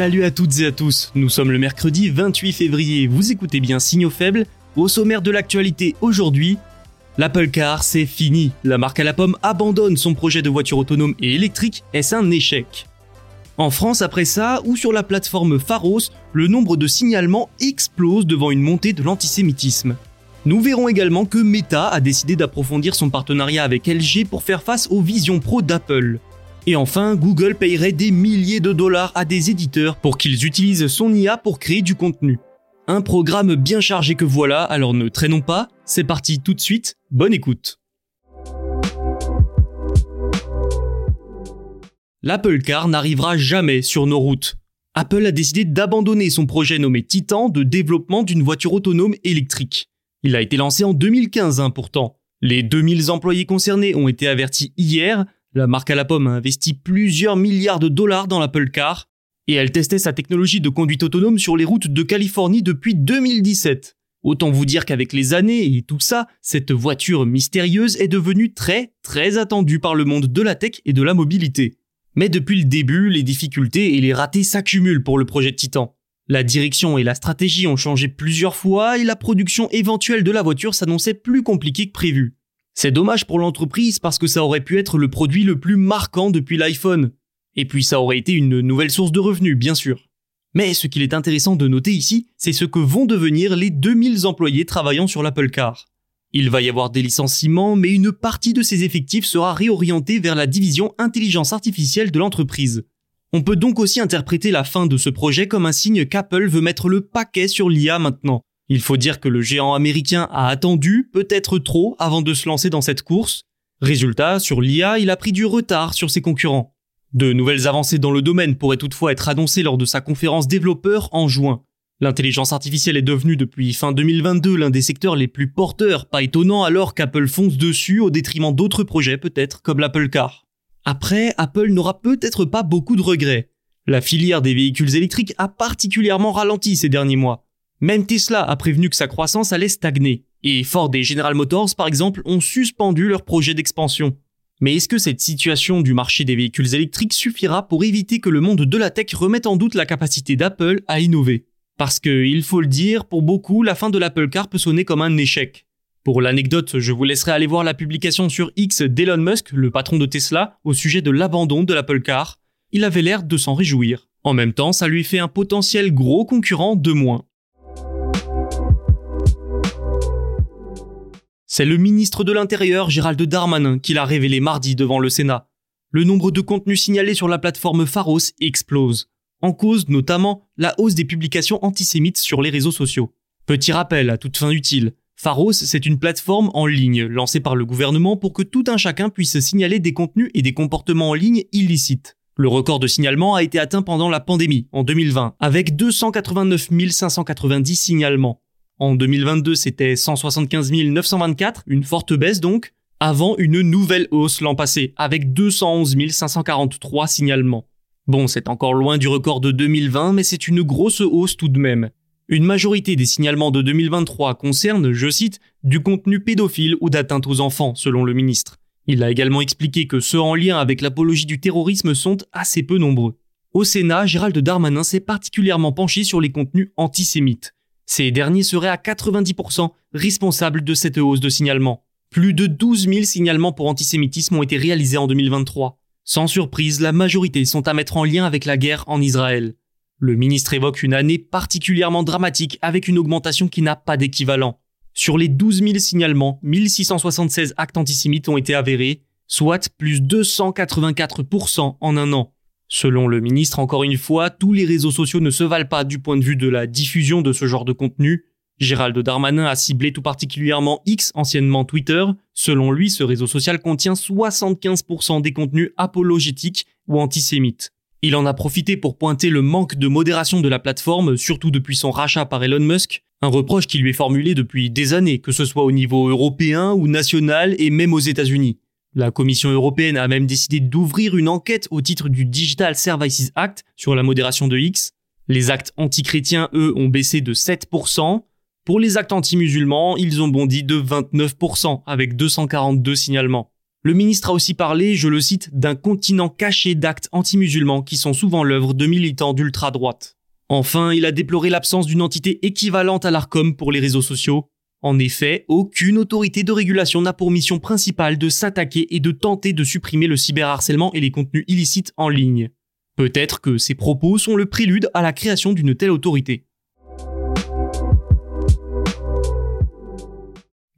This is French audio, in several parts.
Salut à toutes et à tous, nous sommes le mercredi 28 février, vous écoutez bien Signaux faibles, au sommaire de l'actualité aujourd'hui, l'Apple Car c'est fini, la marque à la pomme abandonne son projet de voiture autonome et électrique, est-ce un échec? En France après ça, ou sur la plateforme Pharos, le nombre de signalements explose devant une montée de l'antisémitisme. Nous verrons également que Meta a décidé d'approfondir son partenariat avec LG pour faire face aux visions pro d'Apple. Et enfin, Google payerait des milliers de dollars à des éditeurs pour qu'ils utilisent son IA pour créer du contenu. Un programme bien chargé que voilà, alors ne traînons pas, c'est parti tout de suite, bonne écoute. L'Apple Car n'arrivera jamais sur nos routes. Apple a décidé d'abandonner son projet nommé Titan de développement d'une voiture autonome électrique. Il a été lancé en 2015 hein, pourtant. Les 2000 employés concernés ont été avertis hier, la marque à la pomme a investi plusieurs milliards de dollars dans l'Apple Car et elle testait sa technologie de conduite autonome sur les routes de Californie depuis 2017. Autant vous dire qu'avec les années et tout ça, cette voiture mystérieuse est devenue très très attendue par le monde de la tech et de la mobilité. Mais depuis le début, les difficultés et les ratés s'accumulent pour le projet Titan. La direction et la stratégie ont changé plusieurs fois et la production éventuelle de la voiture s'annonçait plus compliquée que prévu. C'est dommage pour l'entreprise parce que ça aurait pu être le produit le plus marquant depuis l'iPhone. Et puis ça aurait été une nouvelle source de revenus, bien sûr. Mais ce qu'il est intéressant de noter ici, c'est ce que vont devenir les 2000 employés travaillant sur l'Apple Car. Il va y avoir des licenciements, mais une partie de ces effectifs sera réorientée vers la division intelligence artificielle de l'entreprise. On peut donc aussi interpréter la fin de ce projet comme un signe qu'Apple veut mettre le paquet sur l'IA maintenant. Il faut dire que le géant américain a attendu, peut-être trop, avant de se lancer dans cette course. Résultat, sur l'IA, il a pris du retard sur ses concurrents. De nouvelles avancées dans le domaine pourraient toutefois être annoncées lors de sa conférence développeur en juin. L'intelligence artificielle est devenue depuis fin 2022 l'un des secteurs les plus porteurs, pas étonnant alors qu'Apple fonce dessus au détriment d'autres projets peut-être comme l'Apple Car. Après, Apple n'aura peut-être pas beaucoup de regrets. La filière des véhicules électriques a particulièrement ralenti ces derniers mois. Même Tesla a prévenu que sa croissance allait stagner. Et Ford et General Motors, par exemple, ont suspendu leur projet d'expansion. Mais est-ce que cette situation du marché des véhicules électriques suffira pour éviter que le monde de la tech remette en doute la capacité d'Apple à innover? Parce que, il faut le dire, pour beaucoup, la fin de l'Apple Car peut sonner comme un échec. Pour l'anecdote, je vous laisserai aller voir la publication sur X d'Elon Musk, le patron de Tesla, au sujet de l'abandon de l'Apple Car. Il avait l'air de s'en réjouir. En même temps, ça lui fait un potentiel gros concurrent de moins. C'est le ministre de l'Intérieur, Gérald Darmanin, qui l'a révélé mardi devant le Sénat. Le nombre de contenus signalés sur la plateforme Pharos explose. En cause notamment la hausse des publications antisémites sur les réseaux sociaux. Petit rappel à toute fin utile, Pharos, c'est une plateforme en ligne lancée par le gouvernement pour que tout un chacun puisse signaler des contenus et des comportements en ligne illicites. Le record de signalement a été atteint pendant la pandémie, en 2020, avec 289 590 signalements. En 2022, c'était 175 924, une forte baisse donc, avant une nouvelle hausse l'an passé, avec 211 543 signalements. Bon, c'est encore loin du record de 2020, mais c'est une grosse hausse tout de même. Une majorité des signalements de 2023 concernent, je cite, du contenu pédophile ou d'atteinte aux enfants, selon le ministre. Il a également expliqué que ceux en lien avec l'apologie du terrorisme sont assez peu nombreux. Au Sénat, Gérald Darmanin s'est particulièrement penché sur les contenus antisémites. Ces derniers seraient à 90% responsables de cette hausse de signalement. Plus de 12 000 signalements pour antisémitisme ont été réalisés en 2023. Sans surprise, la majorité sont à mettre en lien avec la guerre en Israël. Le ministre évoque une année particulièrement dramatique avec une augmentation qui n'a pas d'équivalent. Sur les 12 000 signalements, 1676 actes antisémites ont été avérés, soit plus 284% en un an. Selon le ministre, encore une fois, tous les réseaux sociaux ne se valent pas du point de vue de la diffusion de ce genre de contenu. Gérald Darmanin a ciblé tout particulièrement X, anciennement Twitter. Selon lui, ce réseau social contient 75% des contenus apologétiques ou antisémites. Il en a profité pour pointer le manque de modération de la plateforme, surtout depuis son rachat par Elon Musk, un reproche qui lui est formulé depuis des années, que ce soit au niveau européen ou national et même aux États-Unis. La Commission européenne a même décidé d'ouvrir une enquête au titre du Digital Services Act sur la modération de X. Les actes antichrétiens, eux, ont baissé de 7%. Pour les actes anti-musulmans, ils ont bondi de 29% avec 242 signalements. Le ministre a aussi parlé, je le cite, d'un continent caché d'actes anti-musulmans qui sont souvent l'œuvre de militants d'ultra-droite. Enfin, il a déploré l'absence d'une entité équivalente à l'ARCOM pour les réseaux sociaux. En effet, aucune autorité de régulation n'a pour mission principale de s'attaquer et de tenter de supprimer le cyberharcèlement et les contenus illicites en ligne. Peut-être que ces propos sont le prélude à la création d'une telle autorité.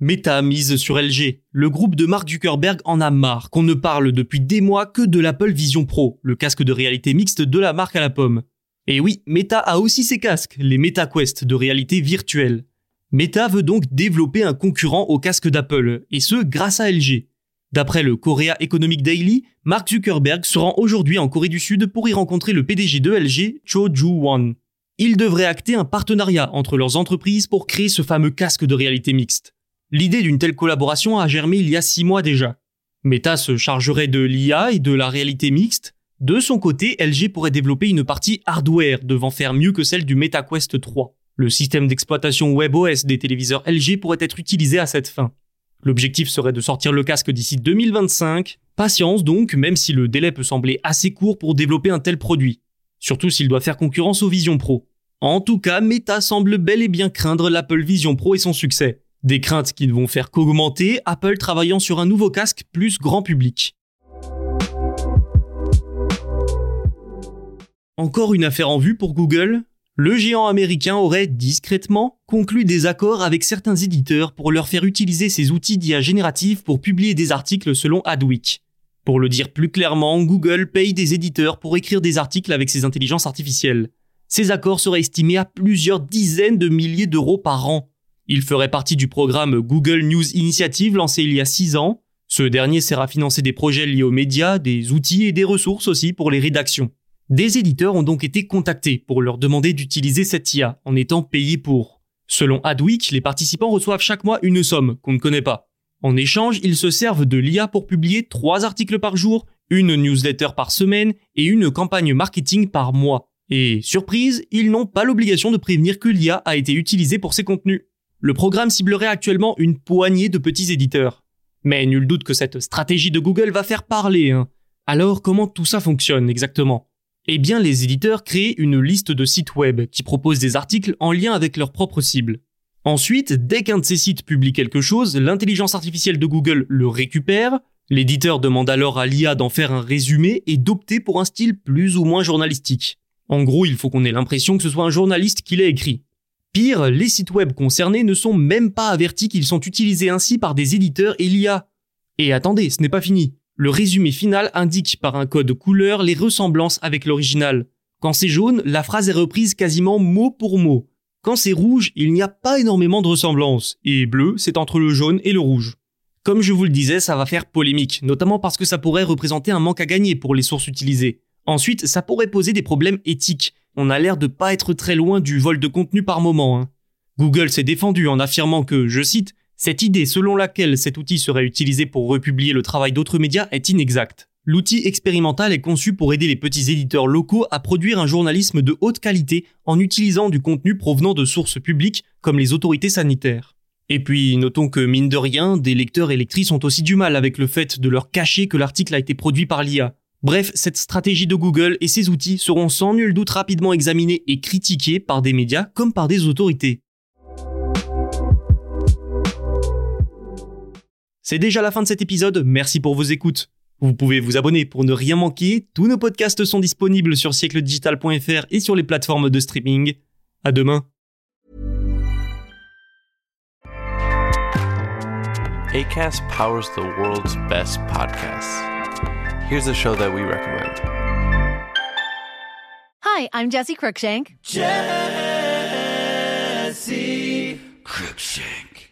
Meta mise sur LG. Le groupe de Mark Zuckerberg en a marre qu'on ne parle depuis des mois que de l'Apple Vision Pro, le casque de réalité mixte de la marque à la pomme. Et oui, Meta a aussi ses casques, les MetaQuest de réalité virtuelle. Meta veut donc développer un concurrent au casque d'Apple, et ce grâce à LG. D'après le Korea Economic Daily, Mark Zuckerberg se rend aujourd'hui en Corée du Sud pour y rencontrer le PDG de LG, Cho Ju-won. Il devrait acter un partenariat entre leurs entreprises pour créer ce fameux casque de réalité mixte. L'idée d'une telle collaboration a germé il y a six mois déjà. Meta se chargerait de l'IA et de la réalité mixte. De son côté, LG pourrait développer une partie hardware devant faire mieux que celle du MetaQuest 3. Le système d'exploitation WebOS des téléviseurs LG pourrait être utilisé à cette fin. L'objectif serait de sortir le casque d'ici 2025. Patience donc, même si le délai peut sembler assez court pour développer un tel produit. Surtout s'il doit faire concurrence au Vision Pro. En tout cas, Meta semble bel et bien craindre l'Apple Vision Pro et son succès. Des craintes qui ne vont faire qu'augmenter, Apple travaillant sur un nouveau casque plus grand public. Encore une affaire en vue pour Google le géant américain aurait discrètement conclu des accords avec certains éditeurs pour leur faire utiliser ces outils d'IA génératifs pour publier des articles selon Adweek. Pour le dire plus clairement, Google paye des éditeurs pour écrire des articles avec ses intelligences artificielles. Ces accords seraient estimés à plusieurs dizaines de milliers d'euros par an. Ils feraient partie du programme Google News Initiative lancé il y a six ans. Ce dernier sert à financer des projets liés aux médias, des outils et des ressources aussi pour les rédactions. Des éditeurs ont donc été contactés pour leur demander d'utiliser cette IA en étant payés pour. Selon Adweek, les participants reçoivent chaque mois une somme qu'on ne connaît pas. En échange, ils se servent de l'IA pour publier trois articles par jour, une newsletter par semaine et une campagne marketing par mois. Et surprise, ils n'ont pas l'obligation de prévenir que l'IA a été utilisée pour ces contenus. Le programme ciblerait actuellement une poignée de petits éditeurs. Mais nul doute que cette stratégie de Google va faire parler. Hein. Alors comment tout ça fonctionne exactement? Eh bien, les éditeurs créent une liste de sites web qui proposent des articles en lien avec leur propre cible. Ensuite, dès qu'un de ces sites publie quelque chose, l'intelligence artificielle de Google le récupère, l'éditeur demande alors à l'IA d'en faire un résumé et d'opter pour un style plus ou moins journalistique. En gros, il faut qu'on ait l'impression que ce soit un journaliste qui l'a écrit. Pire, les sites web concernés ne sont même pas avertis qu'ils sont utilisés ainsi par des éditeurs et l'IA. Et attendez, ce n'est pas fini. Le résumé final indique par un code couleur les ressemblances avec l'original. Quand c'est jaune, la phrase est reprise quasiment mot pour mot. Quand c'est rouge, il n'y a pas énormément de ressemblances, et bleu, c'est entre le jaune et le rouge. Comme je vous le disais, ça va faire polémique, notamment parce que ça pourrait représenter un manque à gagner pour les sources utilisées. Ensuite, ça pourrait poser des problèmes éthiques. On a l'air de pas être très loin du vol de contenu par moment. Hein. Google s'est défendu en affirmant que, je cite, cette idée selon laquelle cet outil serait utilisé pour republier le travail d'autres médias est inexacte. L'outil expérimental est conçu pour aider les petits éditeurs locaux à produire un journalisme de haute qualité en utilisant du contenu provenant de sources publiques comme les autorités sanitaires. Et puis, notons que, mine de rien, des lecteurs et lectrices ont aussi du mal avec le fait de leur cacher que l'article a été produit par l'IA. Bref, cette stratégie de Google et ses outils seront sans nul doute rapidement examinés et critiqués par des médias comme par des autorités. C'est déjà la fin de cet épisode, merci pour vos écoutes. Vous pouvez vous abonner pour ne rien manquer, tous nos podcasts sont disponibles sur siècledigital.fr et sur les plateformes de streaming. À demain. ACAST powers the world's best podcasts. Here's a show that we recommend. Hi, I'm Jesse Cruikshank. Jesse Cruikshank.